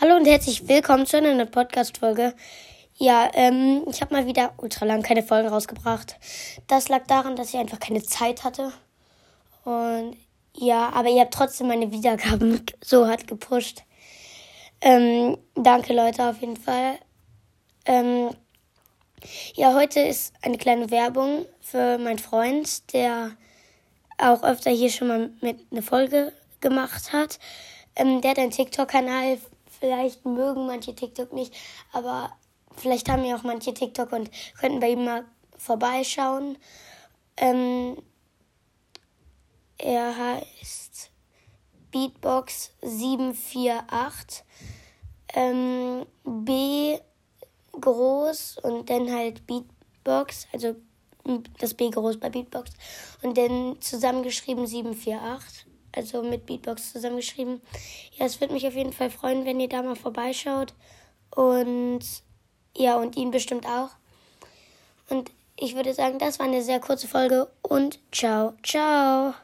Hallo und herzlich willkommen zu einer neuen Podcast-Folge. Ja, ähm, ich habe mal wieder ultra lang keine Folgen rausgebracht. Das lag daran, dass ich einfach keine Zeit hatte. Und ja, aber ihr habt trotzdem meine Wiedergaben so hart gepusht. Ähm, danke Leute auf jeden Fall. Ähm, ja, heute ist eine kleine Werbung für meinen Freund, der auch öfter hier schon mal mit eine Folge gemacht hat. Ähm, der hat einen TikTok-Kanal. Vielleicht mögen manche TikTok nicht, aber vielleicht haben ja auch manche TikTok und könnten bei ihm mal vorbeischauen. Ähm, er heißt Beatbox 748. Ähm, B groß und dann halt Beatbox, also das B groß bei Beatbox und dann zusammengeschrieben 748, also mit Beatbox zusammengeschrieben. Ja, es würde mich auf jeden Fall freuen, wenn ihr da mal vorbeischaut und ja, und ihn bestimmt auch. Und ich würde sagen, das war eine sehr kurze Folge und ciao, ciao.